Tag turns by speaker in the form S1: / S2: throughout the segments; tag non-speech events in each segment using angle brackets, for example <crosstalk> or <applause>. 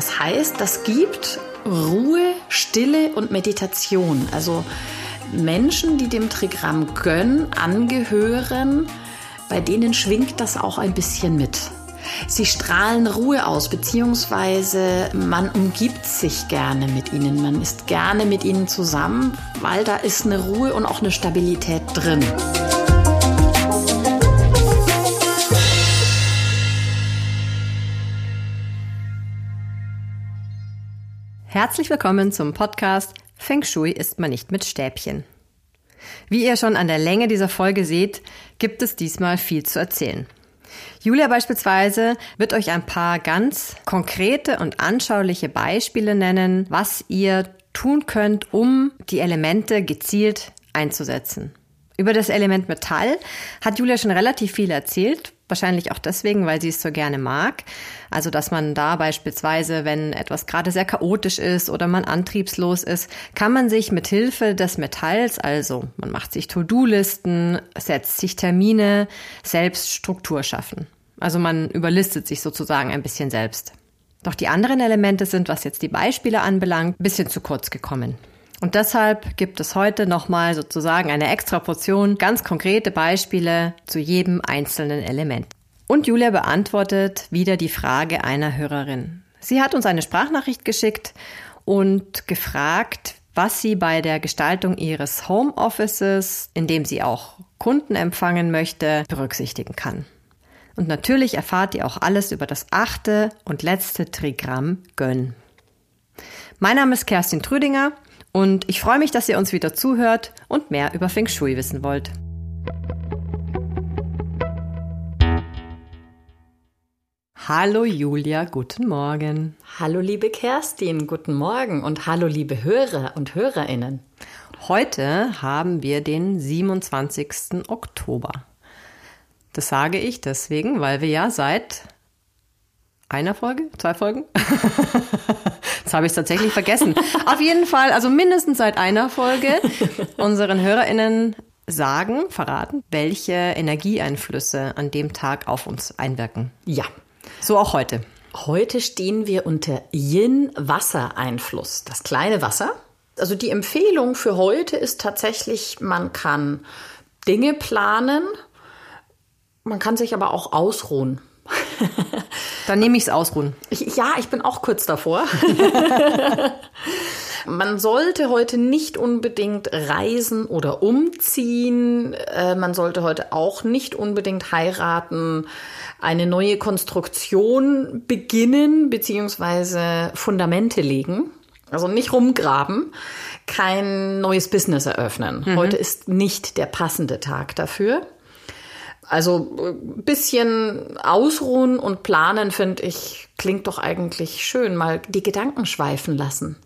S1: Das heißt, das gibt Ruhe, Stille und Meditation. Also Menschen, die dem Trigramm Gönn angehören, bei denen schwingt das auch ein bisschen mit. Sie strahlen Ruhe aus, beziehungsweise man umgibt sich gerne mit ihnen. Man ist gerne mit ihnen zusammen, weil da ist eine Ruhe und auch eine Stabilität drin.
S2: Herzlich willkommen zum Podcast Feng Shui ist man nicht mit Stäbchen. Wie ihr schon an der Länge dieser Folge seht, gibt es diesmal viel zu erzählen. Julia beispielsweise wird euch ein paar ganz konkrete und anschauliche Beispiele nennen, was ihr tun könnt, um die Elemente gezielt einzusetzen. Über das Element Metall hat Julia schon relativ viel erzählt, wahrscheinlich auch deswegen, weil sie es so gerne mag. Also, dass man da beispielsweise, wenn etwas gerade sehr chaotisch ist oder man antriebslos ist, kann man sich mit Hilfe des Metalls, also man macht sich To-Do-Listen, setzt sich Termine, selbst Struktur schaffen. Also man überlistet sich sozusagen ein bisschen selbst. Doch die anderen Elemente sind, was jetzt die Beispiele anbelangt, ein bisschen zu kurz gekommen. Und deshalb gibt es heute nochmal sozusagen eine extra Portion ganz konkrete Beispiele zu jedem einzelnen Element. Und Julia beantwortet wieder die Frage einer Hörerin. Sie hat uns eine Sprachnachricht geschickt und gefragt, was sie bei der Gestaltung ihres Homeoffices, in dem sie auch Kunden empfangen möchte, berücksichtigen kann. Und natürlich erfahrt ihr auch alles über das achte und letzte Trigramm Gönn. Mein Name ist Kerstin Trüdinger und ich freue mich, dass ihr uns wieder zuhört und mehr über Feng Shui wissen wollt. Hallo Julia, guten Morgen.
S1: Hallo liebe Kerstin, guten Morgen und hallo liebe Hörer und Hörerinnen.
S2: Heute haben wir den 27. Oktober. Das sage ich deswegen, weil wir ja seit einer Folge, zwei Folgen. <laughs> Jetzt habe ich es tatsächlich vergessen. Auf jeden Fall, also mindestens seit einer Folge unseren HörerInnen sagen, verraten, welche Energieeinflüsse an dem Tag auf uns einwirken.
S1: Ja.
S2: So auch heute.
S1: Heute stehen wir unter Yin-Wasser-Einfluss, das kleine Wasser. Also die Empfehlung für heute ist tatsächlich, man kann Dinge planen, man kann sich aber auch ausruhen. <laughs>
S2: Dann nehme ich es ausruhen.
S1: Ich, ja, ich bin auch kurz davor. <laughs> Man sollte heute nicht unbedingt reisen oder umziehen. Äh, man sollte heute auch nicht unbedingt heiraten, eine neue Konstruktion beginnen beziehungsweise Fundamente legen. Also nicht rumgraben, kein neues Business eröffnen. Mhm. Heute ist nicht der passende Tag dafür. Also ein äh, bisschen ausruhen und planen, finde ich, klingt doch eigentlich schön. Mal die Gedanken schweifen lassen.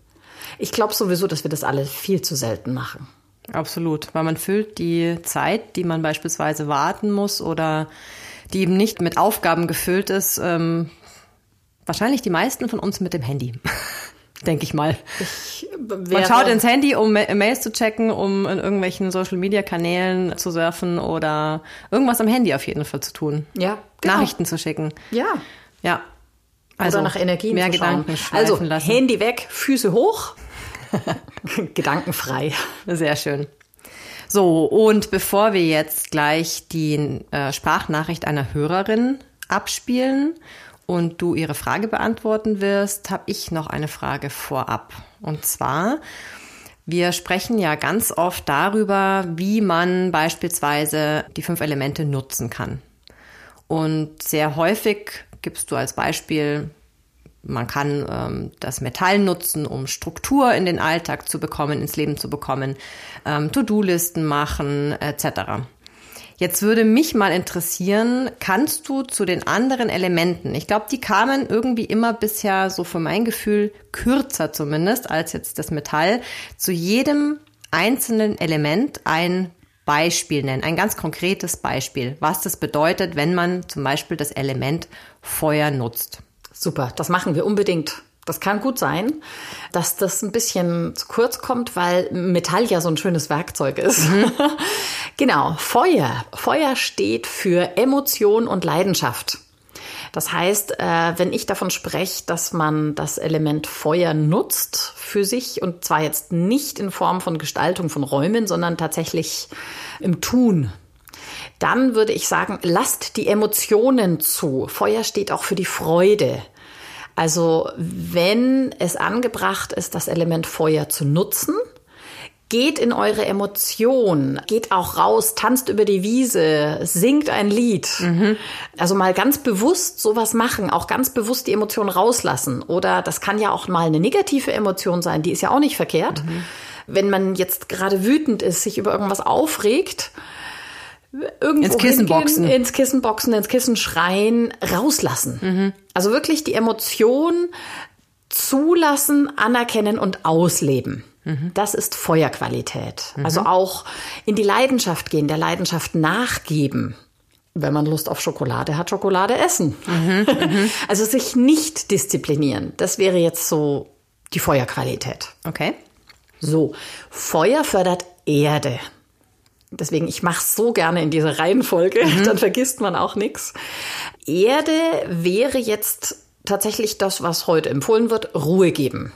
S1: Ich glaube sowieso, dass wir das alle viel zu selten machen.
S2: Absolut, weil man füllt die Zeit, die man beispielsweise warten muss oder die eben nicht mit Aufgaben gefüllt ist, ähm, wahrscheinlich die meisten von uns mit dem Handy. <laughs> denke ich mal. Ich Man schaut ins Handy, um Mails zu checken, um in irgendwelchen Social-Media-Kanälen zu surfen oder irgendwas am Handy auf jeden Fall zu tun.
S1: Ja.
S2: Genau. Nachrichten zu schicken.
S1: Ja.
S2: Ja.
S1: Also oder nach Energien
S2: mehr
S1: zu
S2: Gedanken
S1: Also
S2: lassen.
S1: Handy weg, Füße hoch, <laughs> gedankenfrei.
S2: Sehr schön. So, und bevor wir jetzt gleich die äh, Sprachnachricht einer Hörerin abspielen und du ihre Frage beantworten wirst, habe ich noch eine Frage vorab. Und zwar, wir sprechen ja ganz oft darüber, wie man beispielsweise die fünf Elemente nutzen kann. Und sehr häufig gibst du als Beispiel, man kann ähm, das Metall nutzen, um Struktur in den Alltag zu bekommen, ins Leben zu bekommen, ähm, To-Do-Listen machen etc. Jetzt würde mich mal interessieren, kannst du zu den anderen Elementen, ich glaube, die kamen irgendwie immer bisher so für mein Gefühl kürzer zumindest als jetzt das Metall, zu jedem einzelnen Element ein Beispiel nennen, ein ganz konkretes Beispiel, was das bedeutet, wenn man zum Beispiel das Element Feuer nutzt.
S1: Super, das machen wir unbedingt. Das kann gut sein, dass das ein bisschen zu kurz kommt, weil Metall ja so ein schönes Werkzeug ist. Mhm. <laughs> genau, Feuer. Feuer steht für Emotion und Leidenschaft. Das heißt, äh, wenn ich davon spreche, dass man das Element Feuer nutzt für sich und zwar jetzt nicht in Form von Gestaltung von Räumen, sondern tatsächlich im Tun, dann würde ich sagen, lasst die Emotionen zu. Feuer steht auch für die Freude. Also wenn es angebracht ist, das Element Feuer zu nutzen, Geht in eure Emotion, geht auch raus, tanzt über die Wiese, singt ein Lied. Mhm. Also mal ganz bewusst sowas machen, auch ganz bewusst die Emotion rauslassen. Oder das kann ja auch mal eine negative Emotion sein, die ist ja auch nicht verkehrt. Mhm. Wenn man jetzt gerade wütend ist, sich über irgendwas aufregt, irgendwo
S2: ins Kissen hingehen, boxen,
S1: ins Kissen boxen, ins Kissen schreien, rauslassen. Mhm. Also wirklich die Emotion zulassen, anerkennen und ausleben. Mhm. Das ist Feuerqualität. Mhm. Also auch in die Leidenschaft gehen, der Leidenschaft nachgeben. Wenn man Lust auf Schokolade hat, Schokolade essen. <laughs> Also sich nicht disziplinieren. Das wäre jetzt so die Feuerqualität.
S2: Okay.
S1: So, Feuer fördert Erde. Deswegen, ich mache es so gerne in dieser Reihenfolge, mhm. dann vergisst man auch nichts. Erde wäre jetzt tatsächlich das, was heute empfohlen wird, Ruhe geben.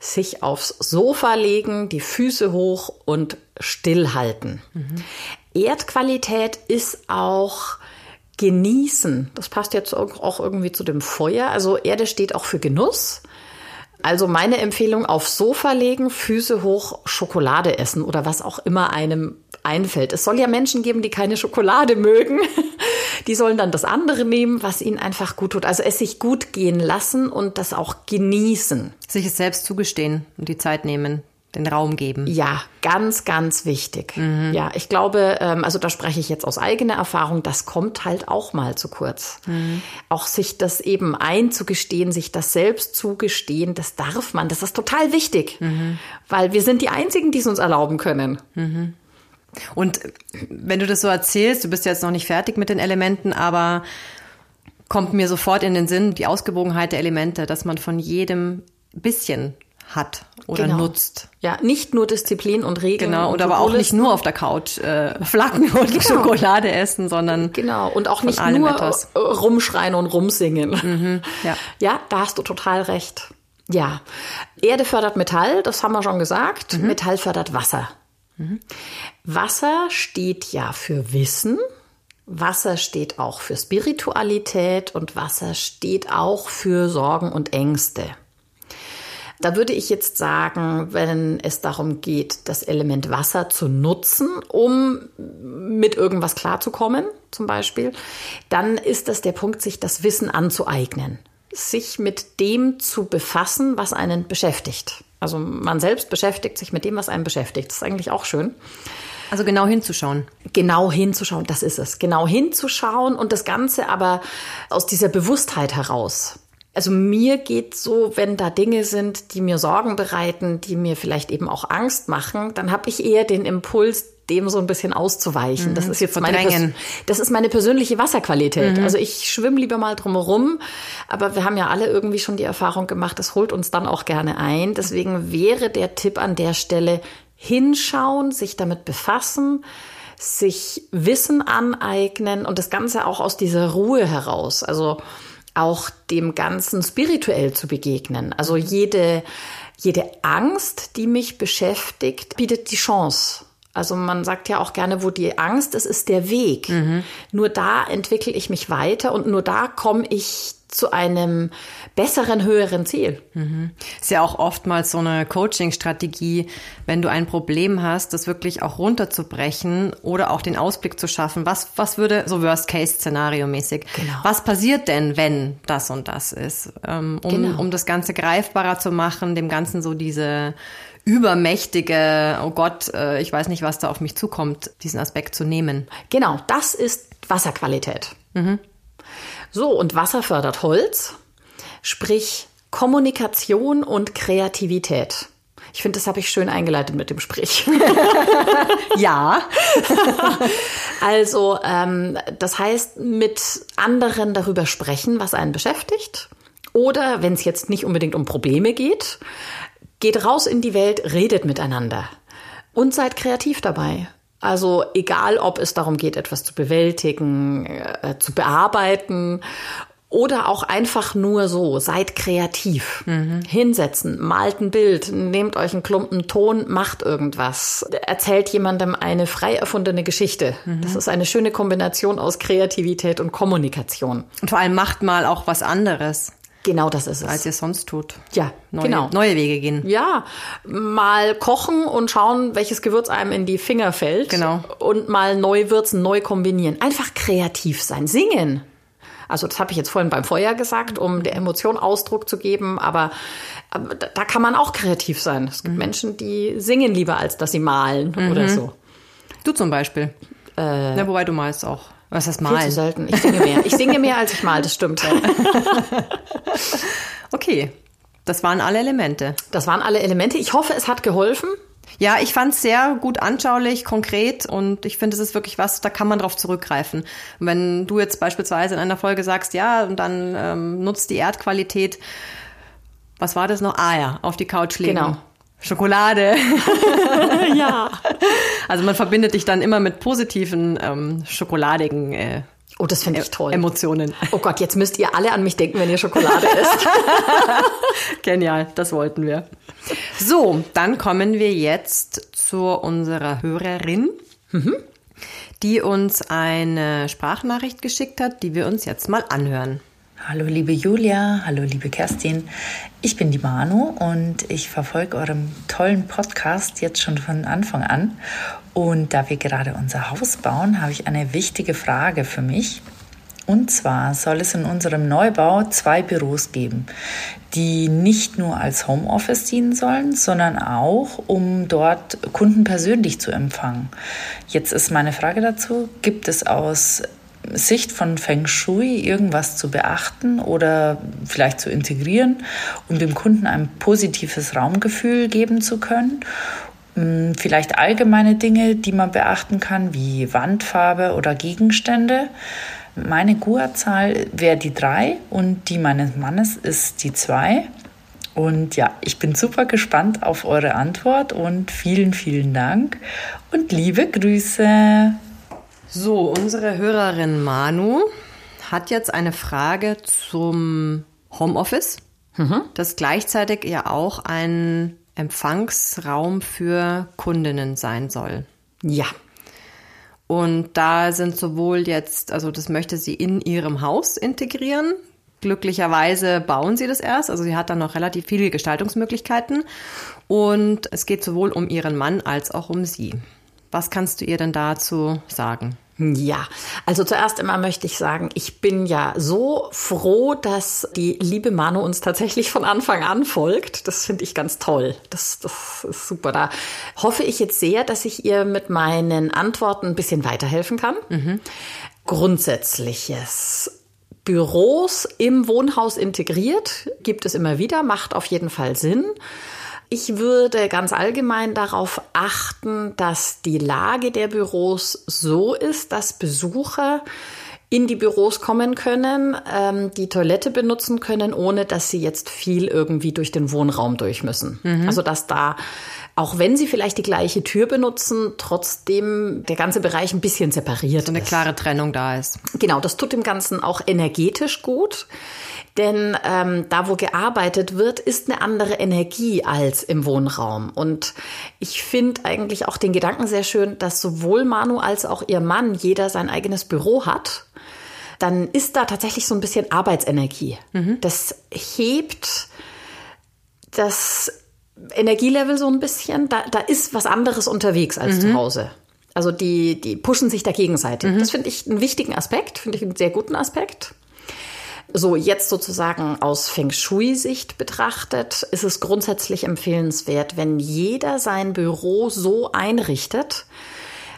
S1: Sich aufs Sofa legen, die Füße hoch und stillhalten. Mhm. Erdqualität ist auch genießen. Das passt jetzt auch irgendwie zu dem Feuer. Also Erde steht auch für Genuss. Also meine Empfehlung, aufs Sofa legen, Füße hoch, Schokolade essen oder was auch immer einem einfällt. Es soll ja Menschen geben, die keine Schokolade mögen. <laughs> Die sollen dann das andere nehmen, was ihnen einfach gut tut. Also es sich gut gehen lassen und das auch genießen.
S2: Sich es selbst zugestehen und die Zeit nehmen den Raum geben.
S1: Ja, ganz, ganz wichtig. Mhm. Ja, ich glaube, ähm, also da spreche ich jetzt aus eigener Erfahrung, das kommt halt auch mal zu kurz. Mhm. Auch sich das eben einzugestehen, sich das selbst zugestehen, das darf man. Das ist total wichtig, mhm. weil wir sind die Einzigen, die es uns erlauben können.
S2: Mhm. Und wenn du das so erzählst, du bist jetzt noch nicht fertig mit den Elementen, aber kommt mir sofort in den Sinn die Ausgewogenheit der Elemente, dass man von jedem bisschen hat oder genau. nutzt.
S1: Ja, nicht nur Disziplin und Regeln.
S2: Genau, und, aber auch nicht nur auf der Couch äh, flacken und genau. Schokolade essen, sondern
S1: genau und auch nicht nur etwas. rumschreien und rumsingen. Mhm, ja. <laughs> ja, da hast du total recht. Ja, Erde fördert Metall, das haben wir schon gesagt. Mhm. Metall fördert Wasser. Mhm. Wasser steht ja für Wissen. Wasser steht auch für Spiritualität und Wasser steht auch für Sorgen und Ängste. Da würde ich jetzt sagen, wenn es darum geht, das Element Wasser zu nutzen, um mit irgendwas klarzukommen, zum Beispiel, dann ist das der Punkt, sich das Wissen anzueignen, sich mit dem zu befassen, was einen beschäftigt. Also man selbst beschäftigt sich mit dem, was einen beschäftigt. Das ist eigentlich auch schön.
S2: Also genau hinzuschauen.
S1: Genau hinzuschauen, das ist es. Genau hinzuschauen und das Ganze aber aus dieser Bewusstheit heraus. Also mir geht so, wenn da Dinge sind, die mir Sorgen bereiten, die mir vielleicht eben auch Angst machen, dann habe ich eher den Impuls, dem so ein bisschen auszuweichen. Mhm, das ist jetzt meine, das ist meine persönliche Wasserqualität. Mhm. Also ich schwimme lieber mal drumherum, aber wir haben ja alle irgendwie schon die Erfahrung gemacht, das holt uns dann auch gerne ein. Deswegen wäre der Tipp an der Stelle hinschauen, sich damit befassen, sich Wissen aneignen und das Ganze auch aus dieser Ruhe heraus. Also auch dem Ganzen spirituell zu begegnen. Also jede, jede Angst, die mich beschäftigt, bietet die Chance. Also man sagt ja auch gerne, wo die Angst ist, ist der Weg. Mhm. Nur da entwickle ich mich weiter und nur da komme ich zu einem besseren, höheren Ziel.
S2: Mhm. Ist ja auch oftmals so eine Coaching-Strategie, wenn du ein Problem hast, das wirklich auch runterzubrechen oder auch den Ausblick zu schaffen. Was, was würde, so Worst-Case-Szenario-mäßig, genau. was passiert denn, wenn das und das ist? Ähm, um, genau. um das Ganze greifbarer zu machen, dem Ganzen so diese übermächtige, oh Gott, äh, ich weiß nicht, was da auf mich zukommt, diesen Aspekt zu nehmen.
S1: Genau, das ist Wasserqualität. Mhm. So, und Wasser fördert Holz, sprich Kommunikation und Kreativität. Ich finde, das habe ich schön eingeleitet mit dem Sprich. <laughs>
S2: ja.
S1: also, ähm, das heißt, mit anderen darüber sprechen, was einen beschäftigt. Oder wenn es jetzt nicht unbedingt um Probleme geht, geht raus in die Welt, redet miteinander und seid kreativ dabei. Also egal, ob es darum geht, etwas zu bewältigen, äh, zu bearbeiten Oder auch einfach nur so, seid kreativ. Hinsetzen, malt ein Bild, nehmt euch einen Klumpen Ton, macht irgendwas. Erzählt jemandem eine frei erfundene Geschichte. Das ist eine schöne Kombination aus Kreativität und Kommunikation.
S2: Und vor allem macht mal auch was anderes,
S1: Genau das ist es.
S2: als ihr sonst tut.
S1: ja,
S2: Neue,
S1: genau.
S2: neue Wege gehen.
S1: Ja, mal kochen und schauen, welches Gewürz einem in die Finger fällt.
S2: Genau.
S1: Und mal neu würzen, neu kombinieren. Einfach kreativ sein. Singen. Also das habe ich jetzt vorhin beim Feuer gesagt, um der Emotion Ausdruck zu geben, aber, aber da kann man auch kreativ sein. Es gibt
S2: Mhm.
S1: Menschen, die singen lieber, als dass sie malen oder so.
S2: Du zum Beispiel. ja, wobei du malst auch. Was heißt
S1: Viel zu selten. Ich singe mehr. Ich singe mehr, als ich mal, das stimmt. <laughs>
S2: Okay, das waren alle Elemente.
S1: Das waren alle Elemente. Ich hoffe, es hat geholfen.
S2: Ja, ich fand es sehr gut anschaulich, konkret und ich finde, es ist wirklich was, da kann man drauf zurückgreifen. Wenn du jetzt beispielsweise in einer Folge sagst, ja, und dann ähm, nutzt die Erdqualität, was war das noch? Ah ja, auf die Couch legen.
S1: Genau.
S2: Schokolade. <laughs> <laughs>
S1: Ja.
S2: Also man verbindet dich dann immer mit positiven, ähm, schokoladigen äh,
S1: Oh, das finde ich toll.
S2: Emotionen.
S1: Oh Gott, jetzt müsst ihr alle an mich denken, wenn ihr Schokolade <laughs> isst.
S2: Genial, das wollten wir. So, dann kommen wir jetzt zu unserer Hörerin, die uns eine Sprachnachricht geschickt hat, die wir uns jetzt mal anhören.
S3: Hallo liebe Julia, hallo liebe Kerstin. Ich bin die Manu und ich verfolge eurem tollen Podcast jetzt schon von Anfang an. Und da wir gerade unser Haus bauen, habe ich eine wichtige Frage für mich. Und zwar soll es in unserem Neubau zwei Büros geben, die nicht nur als Homeoffice dienen sollen, sondern auch, um dort Kunden persönlich zu empfangen. Jetzt ist meine Frage dazu, gibt es aus Sicht von Feng Shui irgendwas zu beachten oder vielleicht zu integrieren, um dem Kunden ein positives Raumgefühl geben zu können? Hm, Vielleicht allgemeine Dinge, die man beachten kann, wie Wandfarbe oder Gegenstände. Meine Gua-Zahl wäre die 3 und die meines Mannes ist die 2. Und ja, ich bin super gespannt auf eure Antwort und vielen, vielen Dank und liebe Grüße.
S2: So, unsere Hörerin Manu hat jetzt eine Frage zum Homeoffice, das gleichzeitig ja auch ein Empfangsraum für Kundinnen sein soll.
S1: Ja.
S2: Und da sind sowohl jetzt, also das möchte sie in ihrem Haus integrieren. Glücklicherweise bauen sie das erst, also sie hat dann noch relativ viele Gestaltungsmöglichkeiten. Und es geht sowohl um ihren Mann als auch um sie. Was kannst du ihr denn dazu sagen?
S1: Ja, also zuerst einmal möchte ich sagen, ich bin ja so froh, dass die liebe Manu uns tatsächlich von Anfang an folgt. Das finde ich ganz toll. Das, das ist super. Da hoffe ich jetzt sehr, dass ich ihr mit meinen Antworten ein bisschen weiterhelfen kann. Grundsätzliches. Büros im Wohnhaus integriert gibt es immer wieder, macht auf jeden Fall Sinn. Ich würde ganz allgemein darauf achten, dass die Lage der Büros so ist, dass Besucher in die Büros kommen können, ähm, die Toilette benutzen können, ohne dass sie jetzt viel irgendwie durch den Wohnraum durch müssen. Also dass da, auch wenn sie vielleicht die gleiche Tür benutzen, trotzdem der ganze Bereich ein bisschen separiert
S2: So eine
S1: ist.
S2: klare Trennung da ist.
S1: Genau, das tut dem Ganzen auch energetisch gut. Denn ähm, da, wo gearbeitet wird, ist eine andere Energie als im Wohnraum. Und ich finde eigentlich auch den Gedanken sehr schön, dass sowohl Manu als auch ihr Mann jeder sein eigenes Büro hat. Dann ist da tatsächlich so ein bisschen Arbeitsenergie. Das hebt das Energielevel so ein bisschen. Da, da ist was anderes unterwegs als zu Hause. Also die, die pushen sich da gegenseitig. Das finde ich einen wichtigen Aspekt, finde ich einen sehr guten Aspekt. So, jetzt sozusagen aus Feng Shui-Sicht betrachtet, ist es grundsätzlich empfehlenswert, wenn jeder sein Büro so einrichtet,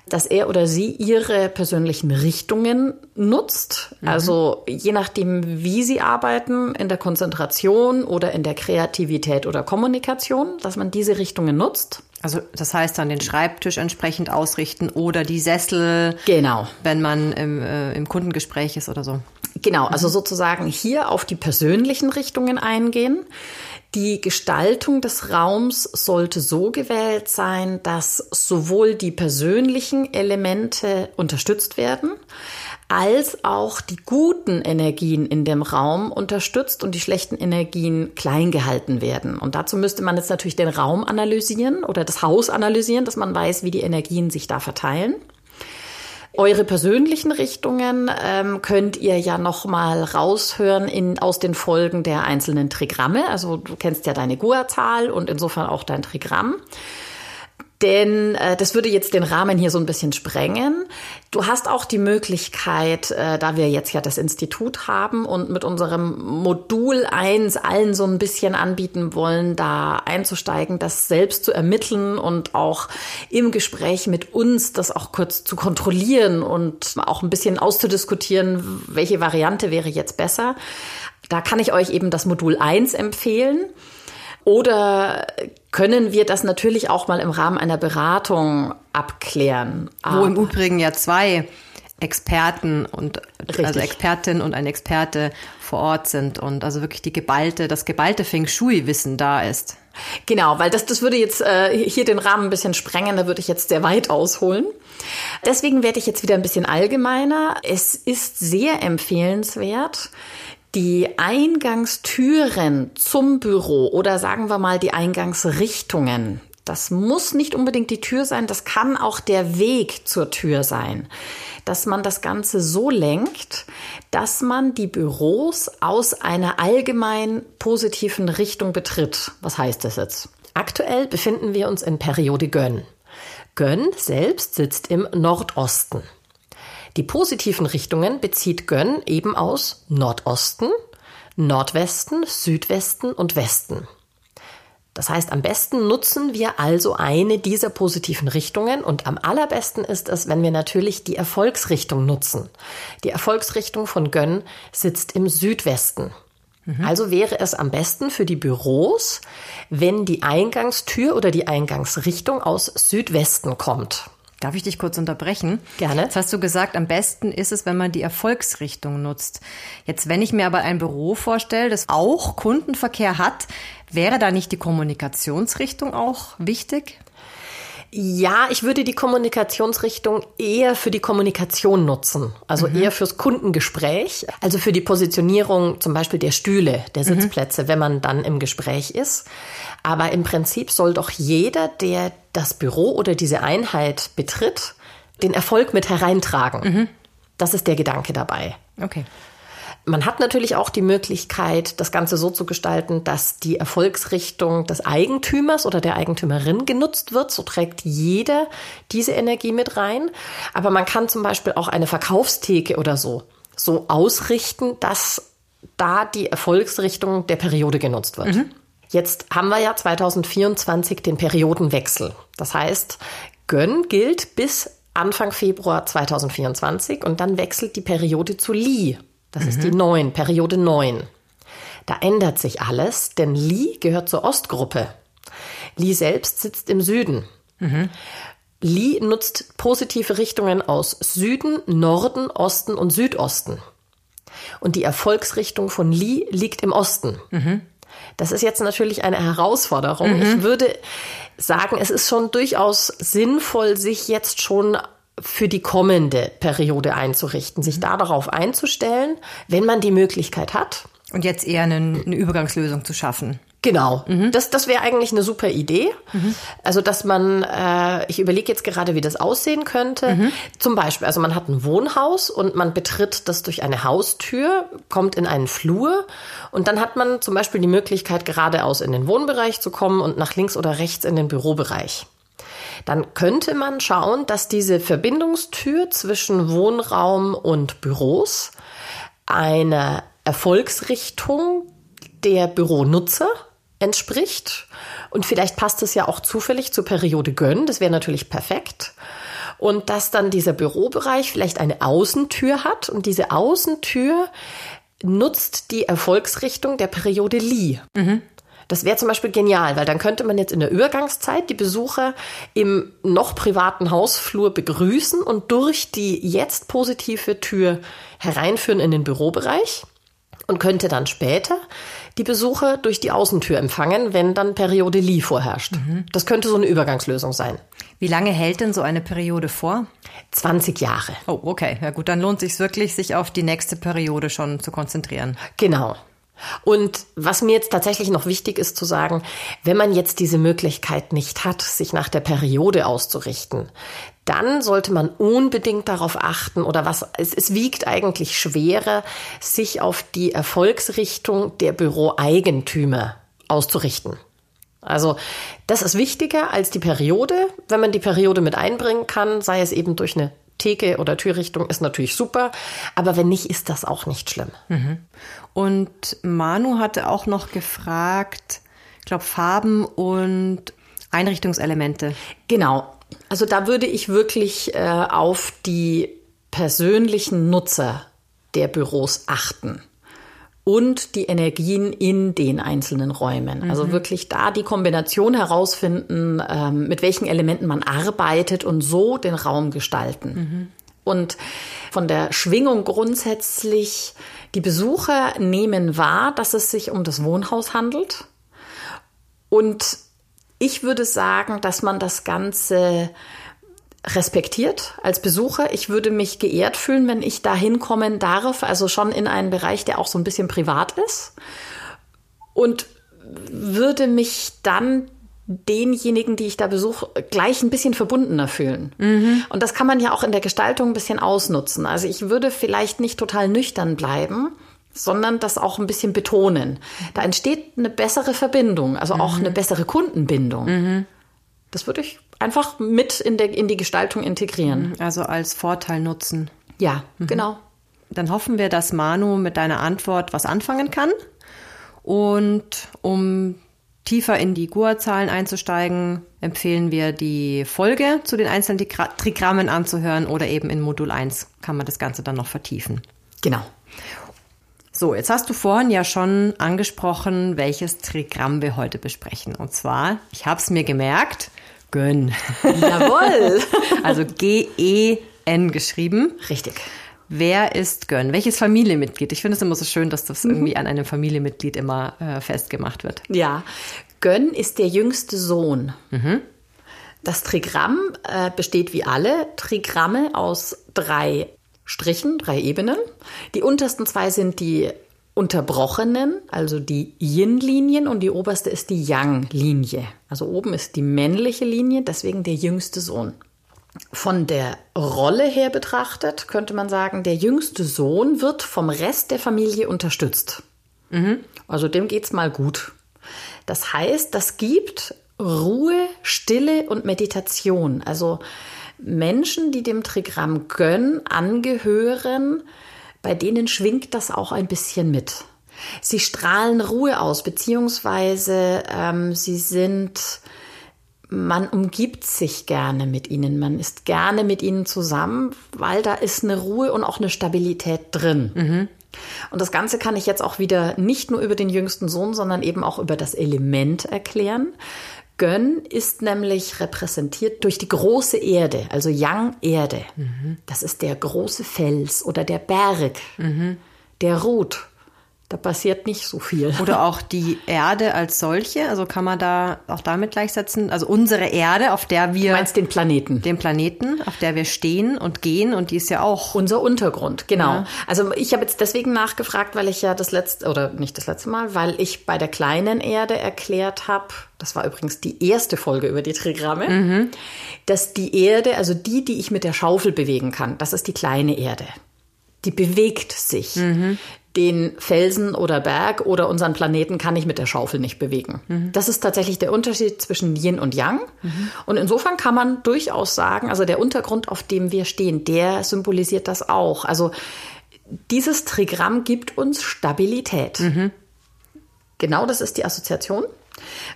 S1: dass er oder sie ihre persönlichen Richtungen nutzt. Also je nachdem, wie sie arbeiten, in der Konzentration oder in der Kreativität oder Kommunikation, dass man diese Richtungen nutzt.
S2: Also das heißt dann den Schreibtisch entsprechend ausrichten oder die Sessel,
S1: Genau.
S2: wenn man im, äh, im Kundengespräch ist oder so.
S1: Genau, also sozusagen hier auf die persönlichen Richtungen eingehen. Die Gestaltung des Raums sollte so gewählt sein, dass sowohl die persönlichen Elemente unterstützt werden,
S4: als auch die guten Energien in dem Raum unterstützt und die schlechten Energien klein gehalten werden. Und dazu müsste man jetzt natürlich den Raum analysieren oder das Haus analysieren, dass man weiß, wie die Energien sich da verteilen. Eure persönlichen Richtungen ähm, könnt ihr ja noch mal raushören in, aus den Folgen der einzelnen Trigramme. Also du kennst ja deine Gua-Zahl und insofern auch dein Trigramm. Denn äh, das würde jetzt den Rahmen hier so ein bisschen sprengen. Du hast auch die Möglichkeit, äh, da wir jetzt ja das Institut haben und mit unserem Modul 1 allen so ein bisschen anbieten wollen, da einzusteigen, das selbst zu ermitteln und auch im Gespräch mit uns das auch kurz zu kontrollieren und auch ein bisschen auszudiskutieren, welche Variante wäre jetzt besser. Da kann ich euch eben das Modul 1 empfehlen. Oder können wir das natürlich auch mal im Rahmen einer Beratung abklären?
S2: Wo im Übrigen ja zwei Experten und Richtig. also Expertin und ein Experte vor Ort sind und also wirklich die geballte, das geballte Feng Shui-Wissen da ist.
S4: Genau, weil das, das würde jetzt äh, hier den Rahmen ein bisschen sprengen, da würde ich jetzt sehr weit ausholen. Deswegen werde ich jetzt wieder ein bisschen allgemeiner. Es ist sehr empfehlenswert, die Eingangstüren zum Büro oder sagen wir mal die Eingangsrichtungen. Das muss nicht unbedingt die Tür sein, das kann auch der Weg zur Tür sein. Dass man das Ganze so lenkt, dass man die Büros aus einer allgemein positiven Richtung betritt. Was heißt das jetzt?
S1: Aktuell befinden wir uns in Periode Gönn. Gönn selbst sitzt im Nordosten. Die positiven Richtungen bezieht Gönn eben aus Nordosten, Nordwesten, Südwesten und Westen. Das heißt, am besten nutzen wir also eine dieser positiven Richtungen und am allerbesten ist es, wenn wir natürlich die Erfolgsrichtung nutzen. Die Erfolgsrichtung von Gönn sitzt im Südwesten. Mhm. Also wäre es am besten für die Büros, wenn die Eingangstür oder die Eingangsrichtung aus Südwesten kommt.
S2: Darf ich dich kurz unterbrechen?
S1: Gerne.
S2: Jetzt hast du gesagt, am besten ist es, wenn man die Erfolgsrichtung nutzt. Jetzt, wenn ich mir aber ein Büro vorstelle, das auch Kundenverkehr hat, wäre da nicht die Kommunikationsrichtung auch wichtig?
S1: Ja, ich würde die Kommunikationsrichtung eher für die Kommunikation nutzen, also mhm. eher fürs Kundengespräch, also für die Positionierung zum Beispiel der Stühle, der mhm. Sitzplätze, wenn man dann im Gespräch ist. Aber im Prinzip soll doch jeder, der das Büro oder diese Einheit betritt, den Erfolg mit hereintragen. Mhm. Das ist der Gedanke dabei.
S2: Okay.
S1: Man hat natürlich auch die Möglichkeit, das Ganze so zu gestalten, dass die Erfolgsrichtung des Eigentümers oder der Eigentümerin genutzt wird. So trägt jeder diese Energie mit rein. Aber man kann zum Beispiel auch eine Verkaufstheke oder so so ausrichten, dass da die Erfolgsrichtung der Periode genutzt wird. Mhm. Jetzt haben wir ja 2024 den Periodenwechsel. Das heißt, Gönn gilt bis Anfang Februar 2024 und dann wechselt die Periode zu Li. Das mhm. ist die 9, Periode 9. Da ändert sich alles, denn Li gehört zur Ostgruppe. Li selbst sitzt im Süden. Mhm. Li nutzt positive Richtungen aus Süden, Norden, Osten und Südosten. Und die Erfolgsrichtung von Li liegt im Osten. Mhm. Das ist jetzt natürlich eine Herausforderung. Mhm. Ich würde sagen, es ist schon durchaus sinnvoll, sich jetzt schon für die kommende Periode einzurichten, sich da darauf einzustellen, wenn man die Möglichkeit hat.
S2: Und jetzt eher eine, eine Übergangslösung zu schaffen.
S1: Genau, mhm. das, das wäre eigentlich eine super Idee. Mhm. Also, dass man, äh, ich überlege jetzt gerade, wie das aussehen könnte. Mhm. Zum Beispiel, also man hat ein Wohnhaus und man betritt das durch eine Haustür, kommt in einen Flur und dann hat man zum Beispiel die Möglichkeit, geradeaus in den Wohnbereich zu kommen und nach links oder rechts in den Bürobereich dann könnte man schauen, dass diese Verbindungstür zwischen Wohnraum und Büros eine Erfolgsrichtung der Büronutzer entspricht. Und vielleicht passt es ja auch zufällig zur Periode Gönn. Das wäre natürlich perfekt. Und dass dann dieser Bürobereich vielleicht eine Außentür hat und diese Außentür nutzt die Erfolgsrichtung der Periode Li. Mhm. Das wäre zum Beispiel genial, weil dann könnte man jetzt in der Übergangszeit die Besucher im noch privaten Hausflur begrüßen und durch die jetzt positive Tür hereinführen in den Bürobereich.
S5: und könnte dann später die Besucher durch die Außentür empfangen, wenn dann Periode Li vorherrscht. Mhm. Das könnte so eine Übergangslösung sein.
S2: Wie lange hält denn so eine Periode vor?
S5: 20 Jahre.
S2: Oh, okay. Ja gut, dann lohnt sich wirklich, sich auf die nächste Periode schon zu konzentrieren.
S5: Genau. Und was mir jetzt tatsächlich noch wichtig ist zu sagen, wenn man jetzt diese Möglichkeit nicht hat, sich nach der Periode auszurichten, dann sollte man unbedingt darauf achten oder was, es, es wiegt eigentlich schwerer, sich auf die Erfolgsrichtung der Büroeigentümer auszurichten. Also das ist wichtiger als die Periode. Wenn man die Periode mit einbringen kann, sei es eben durch eine Theke oder Türrichtung, ist natürlich super. Aber wenn nicht, ist das auch nicht schlimm. Mhm.
S2: Und Manu hatte auch noch gefragt, ich glaube, Farben und Einrichtungselemente.
S1: Genau. Also da würde ich wirklich äh, auf die persönlichen Nutzer der Büros achten und die Energien in den einzelnen Räumen. Also mhm. wirklich da die Kombination herausfinden, ähm, mit welchen Elementen man arbeitet und so den Raum gestalten. Mhm. Und von der Schwingung grundsätzlich, die Besucher nehmen wahr, dass es sich um das Wohnhaus handelt. Und ich würde sagen, dass man das Ganze respektiert als Besucher. Ich würde mich geehrt fühlen, wenn ich da hinkommen darf, also schon in einen Bereich, der auch so ein bisschen privat ist. Und würde mich dann denjenigen, die ich da besuche, gleich ein bisschen verbundener fühlen. Mhm. Und das kann man ja auch in der Gestaltung ein bisschen ausnutzen. Also ich würde vielleicht nicht total nüchtern bleiben, sondern das auch ein bisschen betonen. Da entsteht eine bessere Verbindung, also auch mhm. eine bessere Kundenbindung. Mhm. Das würde ich einfach mit in, der, in die Gestaltung integrieren.
S2: Mhm. Also als Vorteil nutzen.
S1: Ja, mhm. genau.
S2: Dann hoffen wir, dass Manu mit deiner Antwort was anfangen kann. Und um tiefer in die GUA-Zahlen einzusteigen, empfehlen wir die Folge zu den einzelnen Trigrammen anzuhören oder eben in Modul 1 kann man das Ganze dann noch vertiefen.
S1: Genau.
S2: So, jetzt hast du vorhin ja schon angesprochen, welches Trigramm wir heute besprechen. Und zwar, ich habe es mir gemerkt, Gönn. <laughs>
S1: Jawohl. <laughs>
S2: also G-E-N geschrieben.
S1: Richtig.
S2: Wer ist Gönn? Welches Familienmitglied? Ich finde es immer so schön, dass das mhm. irgendwie an einem Familienmitglied immer äh, festgemacht wird.
S1: Ja, Gönn ist der jüngste Sohn. Mhm. Das Trigramm äh, besteht wie alle Trigramme aus drei Strichen, drei Ebenen. Die untersten zwei sind die unterbrochenen, also die Yin-Linien und die oberste ist die Yang-Linie. Also oben ist die männliche Linie, deswegen der jüngste Sohn. Von der Rolle her betrachtet könnte man sagen, der jüngste Sohn wird vom Rest der Familie unterstützt. Mhm. Also dem geht's mal gut. Das heißt, das gibt Ruhe, Stille und Meditation. Also Menschen, die dem Trigramm Gönn angehören, bei denen schwingt das auch ein bisschen mit. Sie strahlen Ruhe aus, beziehungsweise ähm, sie sind, man umgibt sich gerne mit ihnen, man ist gerne mit ihnen zusammen, weil da ist eine Ruhe und auch eine Stabilität drin. Mhm. Und das Ganze kann ich jetzt auch wieder nicht nur über den jüngsten Sohn, sondern eben auch über das Element erklären. Gönn ist nämlich repräsentiert durch die große Erde, also Yang Erde. Mhm. Das ist der große Fels oder der Berg, mhm. der ruht. Da passiert nicht so viel.
S2: Oder <laughs> auch die Erde als solche, also kann man da auch damit gleichsetzen, also unsere Erde, auf der wir.
S1: Du meinst den Planeten?
S2: Den Planeten, auf der wir stehen und gehen und die ist ja auch.
S1: Unser Untergrund, genau. Ja. Also ich habe jetzt deswegen nachgefragt, weil ich ja das letzte, oder nicht das letzte Mal, weil ich bei der kleinen Erde erklärt habe, das war übrigens die erste Folge über die Trigramme, mhm. dass die Erde, also die, die ich mit der Schaufel bewegen kann, das ist die kleine Erde die bewegt sich. Mhm den Felsen oder Berg oder unseren Planeten kann ich mit der Schaufel nicht bewegen. Mhm. Das ist tatsächlich der Unterschied zwischen Yin und Yang. Mhm. Und insofern kann man durchaus sagen, also der Untergrund, auf dem wir stehen, der symbolisiert das auch. Also dieses Trigramm gibt uns Stabilität. Mhm. Genau das ist die Assoziation.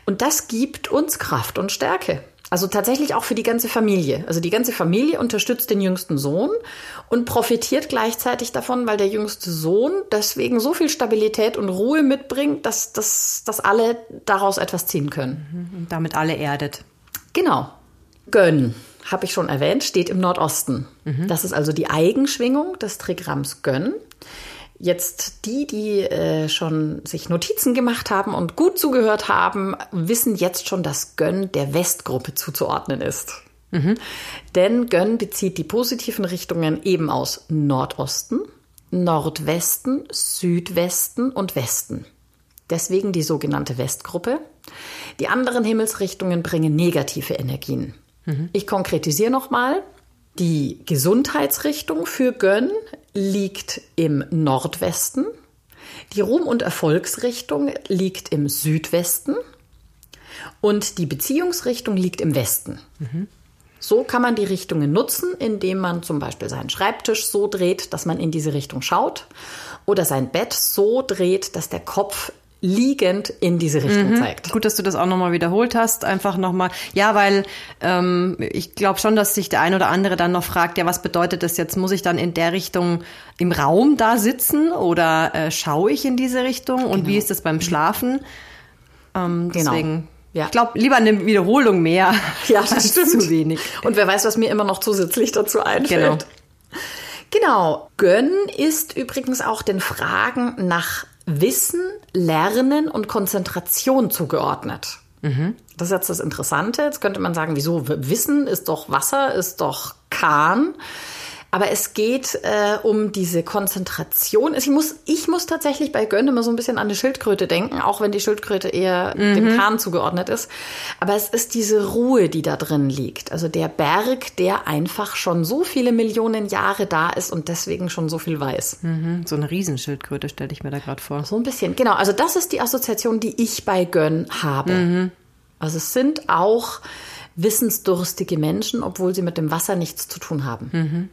S1: Und das gibt uns Kraft und Stärke. Also tatsächlich auch für die ganze Familie. Also die ganze Familie unterstützt den jüngsten Sohn und profitiert gleichzeitig davon, weil der jüngste Sohn deswegen so viel Stabilität und Ruhe mitbringt, dass, dass, dass alle daraus etwas ziehen können.
S2: Mhm. Und damit alle erdet.
S1: Genau. Gönn, habe ich schon erwähnt, steht im Nordosten. Mhm. Das ist also die Eigenschwingung des Trigramms Gönn. Jetzt die, die äh, schon sich Notizen gemacht haben und gut zugehört haben, wissen jetzt schon, dass Gönn der Westgruppe zuzuordnen ist. Mhm. Denn Gönn bezieht die positiven Richtungen eben aus Nordosten, Nordwesten, Südwesten und Westen. Deswegen die sogenannte Westgruppe. Die anderen Himmelsrichtungen bringen negative Energien. Mhm. Ich konkretisiere nochmal. Die Gesundheitsrichtung für Gönn liegt im Nordwesten. Die Ruhm- und Erfolgsrichtung liegt im Südwesten. Und die Beziehungsrichtung liegt im Westen. Mhm. So kann man die Richtungen nutzen, indem man zum Beispiel seinen Schreibtisch so dreht, dass man in diese Richtung schaut oder sein Bett so dreht, dass der Kopf liegend in diese Richtung mhm. zeigt.
S2: Gut, dass du das auch nochmal wiederholt hast. Einfach nochmal. Ja, weil ähm, ich glaube schon, dass sich der ein oder andere dann noch fragt, ja, was bedeutet das jetzt? Muss ich dann in der Richtung im Raum da sitzen oder äh, schaue ich in diese Richtung? Und genau. wie ist das beim Schlafen? Ähm, genau. Deswegen ja. Ich glaube, lieber eine Wiederholung mehr. <laughs>
S1: Ja, das <laughs> stimmt. Zu wenig. Und wer weiß, was mir immer noch zusätzlich dazu einfällt. Genau. Genau. Gönn ist übrigens auch den Fragen nach Wissen, Lernen und Konzentration zugeordnet. Mhm. Das ist jetzt das Interessante. Jetzt könnte man sagen, wieso Wissen ist doch Wasser, ist doch Kahn. Aber es geht äh, um diese Konzentration. Ich muss, ich muss tatsächlich bei Gönn immer so ein bisschen an die Schildkröte denken, auch wenn die Schildkröte eher mhm. dem Kahn zugeordnet ist. Aber es ist diese Ruhe, die da drin liegt. Also der Berg, der einfach schon so viele Millionen Jahre da ist und deswegen schon so viel weiß.
S2: Mhm. So eine Riesenschildkröte stelle ich mir da gerade vor.
S1: So ein bisschen, genau. Also das ist die Assoziation, die ich bei Gönn habe. Mhm. Also es sind auch wissensdurstige Menschen, obwohl sie mit dem Wasser nichts zu tun haben.
S2: Mhm.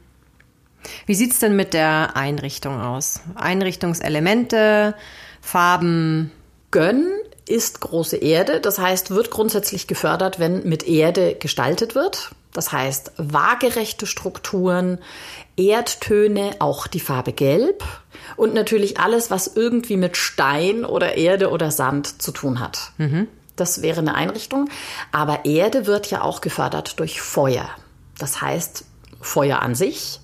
S2: Wie sieht es denn mit der Einrichtung aus? Einrichtungselemente, Farben?
S1: Gönn ist große Erde, das heißt, wird grundsätzlich gefördert, wenn mit Erde gestaltet wird. Das heißt, waagerechte Strukturen, Erdtöne, auch die Farbe Gelb und natürlich alles, was irgendwie mit Stein oder Erde oder Sand zu tun hat. Mhm. Das wäre eine Einrichtung. Aber Erde wird ja auch gefördert durch Feuer. Das heißt, Feuer an sich,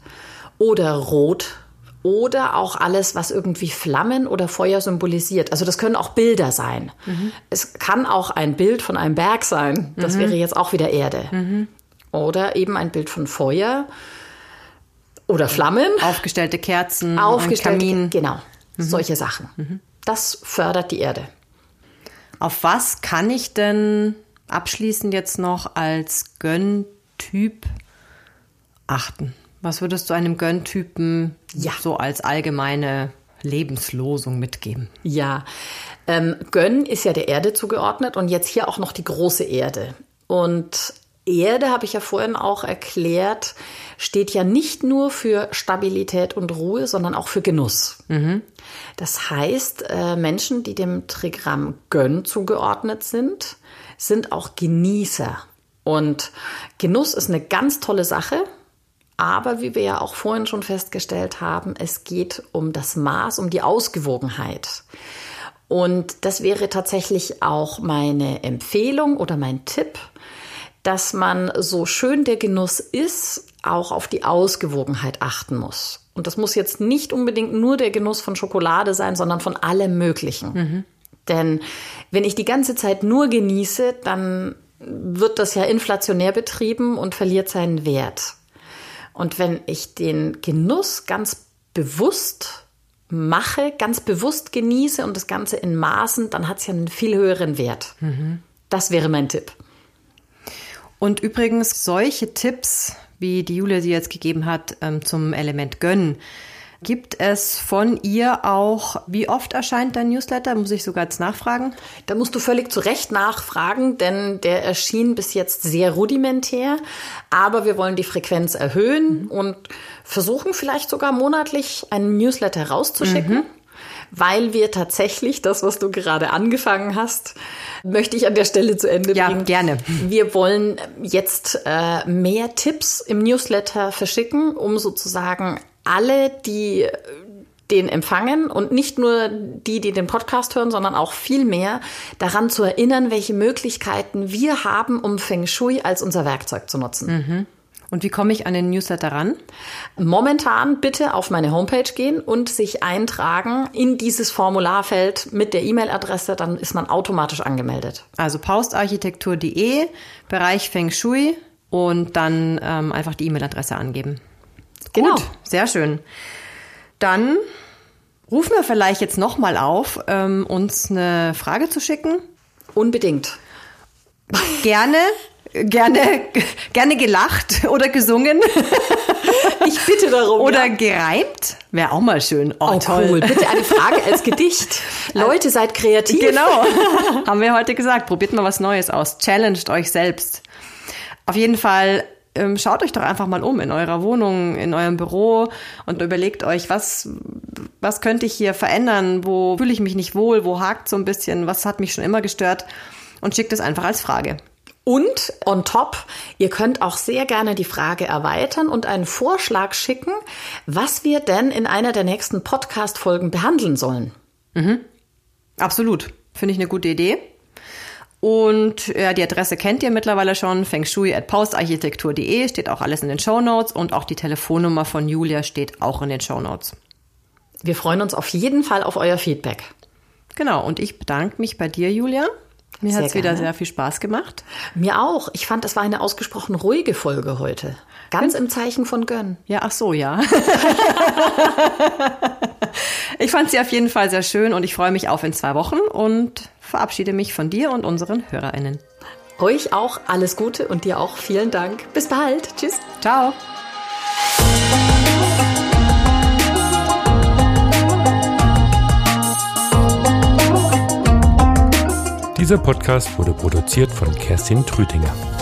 S1: oder Rot oder auch alles, was irgendwie Flammen oder Feuer symbolisiert. Also das können auch Bilder sein. Mhm. Es kann auch ein Bild von einem Berg sein. Das mhm. wäre jetzt auch wieder Erde. Mhm. Oder eben ein Bild von Feuer oder Flammen.
S2: Aufgestellte Kerzen,
S1: Aufgestellte, Kamin. Genau, mhm. solche Sachen. Mhm. Das fördert die Erde.
S2: Auf was kann ich denn abschließend jetzt noch als Gönntyp achten? Was würdest du einem Gönntypen ja. so als allgemeine Lebenslosung mitgeben?
S1: Ja, ähm, Gönn ist ja der Erde zugeordnet und jetzt hier auch noch die große Erde. Und Erde, habe ich ja vorhin auch erklärt, steht ja nicht nur für Stabilität und Ruhe, sondern auch für Genuss. Mhm. Das heißt, äh, Menschen, die dem Trigramm Gönn zugeordnet sind, sind auch Genießer. Und Genuss ist eine ganz tolle Sache. Aber wie wir ja auch vorhin schon festgestellt haben, es geht um das Maß, um die Ausgewogenheit. Und das wäre tatsächlich auch meine Empfehlung oder mein Tipp, dass man so schön der Genuss ist, auch auf die Ausgewogenheit achten muss. Und das muss jetzt nicht unbedingt nur der Genuss von Schokolade sein, sondern von allem Möglichen. Mhm. Denn wenn ich die ganze Zeit nur genieße, dann wird das ja inflationär betrieben und verliert seinen Wert. Und wenn ich den Genuss ganz bewusst mache, ganz bewusst genieße und das Ganze in Maßen, dann hat es ja einen viel höheren Wert. Mhm. Das wäre mein Tipp.
S2: Und übrigens, solche Tipps, wie die Julia sie jetzt gegeben hat, ähm, zum Element Gönnen, Gibt es von ihr auch, wie oft erscheint dein Newsletter? Muss ich sogar jetzt nachfragen?
S1: Da musst du völlig zu Recht nachfragen, denn der erschien bis jetzt sehr rudimentär. Aber wir wollen die Frequenz erhöhen mhm. und versuchen vielleicht sogar monatlich einen Newsletter rauszuschicken. Mhm. Weil wir tatsächlich das, was du gerade angefangen hast, möchte ich an der Stelle zu Ende
S2: ja,
S1: bringen.
S2: Ja, gerne.
S1: Wir wollen jetzt äh, mehr Tipps im Newsletter verschicken, um sozusagen alle, die den empfangen und nicht nur die, die den Podcast hören, sondern auch viel mehr daran zu erinnern, welche Möglichkeiten wir haben, um Feng Shui als unser Werkzeug zu nutzen. Mhm.
S2: Und wie komme ich an den Newsletter ran?
S1: Momentan bitte auf meine Homepage gehen und sich eintragen in dieses Formularfeld mit der E-Mail-Adresse, dann ist man automatisch angemeldet.
S2: Also paustarchitektur.de, Bereich Feng Shui und dann ähm, einfach die E-Mail-Adresse angeben.
S1: Genau.
S2: Gut, sehr schön. Dann rufen wir vielleicht jetzt nochmal auf, ähm, uns eine Frage zu schicken.
S1: Unbedingt.
S2: Gerne, gerne, gerne gelacht oder gesungen
S1: Ich bitte darum.
S2: oder
S1: ja.
S2: gereimt. Wäre auch mal schön. Oh,
S1: Oh, cool. Bitte eine Frage als Gedicht. <laughs> Leute, seid kreativ.
S2: Genau. <laughs> Haben wir heute gesagt. Probiert mal was Neues aus. Challenged euch selbst. Auf jeden Fall ähm, schaut euch doch einfach mal um in eurer Wohnung, in eurem Büro und überlegt euch, was, was könnte ich hier verändern? Wo fühle ich mich nicht wohl? Wo hakt so ein bisschen? Was hat mich schon immer gestört? Und schickt es einfach als Frage.
S1: Und on top, ihr könnt auch sehr gerne die Frage erweitern und einen Vorschlag schicken, was wir denn in einer der nächsten Podcast-Folgen behandeln sollen.
S2: Absolut. Finde ich eine gute Idee. Und ja, die Adresse kennt ihr mittlerweile schon, fengshui at paustarchitektur.de, steht auch alles in den Show Notes und auch die Telefonnummer von Julia steht auch in den Show Notes.
S1: Wir freuen uns auf jeden Fall auf euer Feedback.
S2: Genau, und ich bedanke mich bei dir, Julia. Mir hat es wieder sehr viel Spaß gemacht.
S1: Mir auch. Ich fand, es war eine ausgesprochen ruhige Folge heute. Ganz im Zeichen von Gönn.
S2: Ja, ach so, ja. <laughs> ich fand sie auf jeden Fall sehr schön und ich freue mich auf in zwei Wochen und verabschiede mich von dir und unseren HörerInnen.
S1: Euch auch alles Gute und dir auch vielen Dank. Bis bald. Tschüss.
S2: Ciao.
S6: Dieser Podcast wurde produziert von Kerstin Trütinger.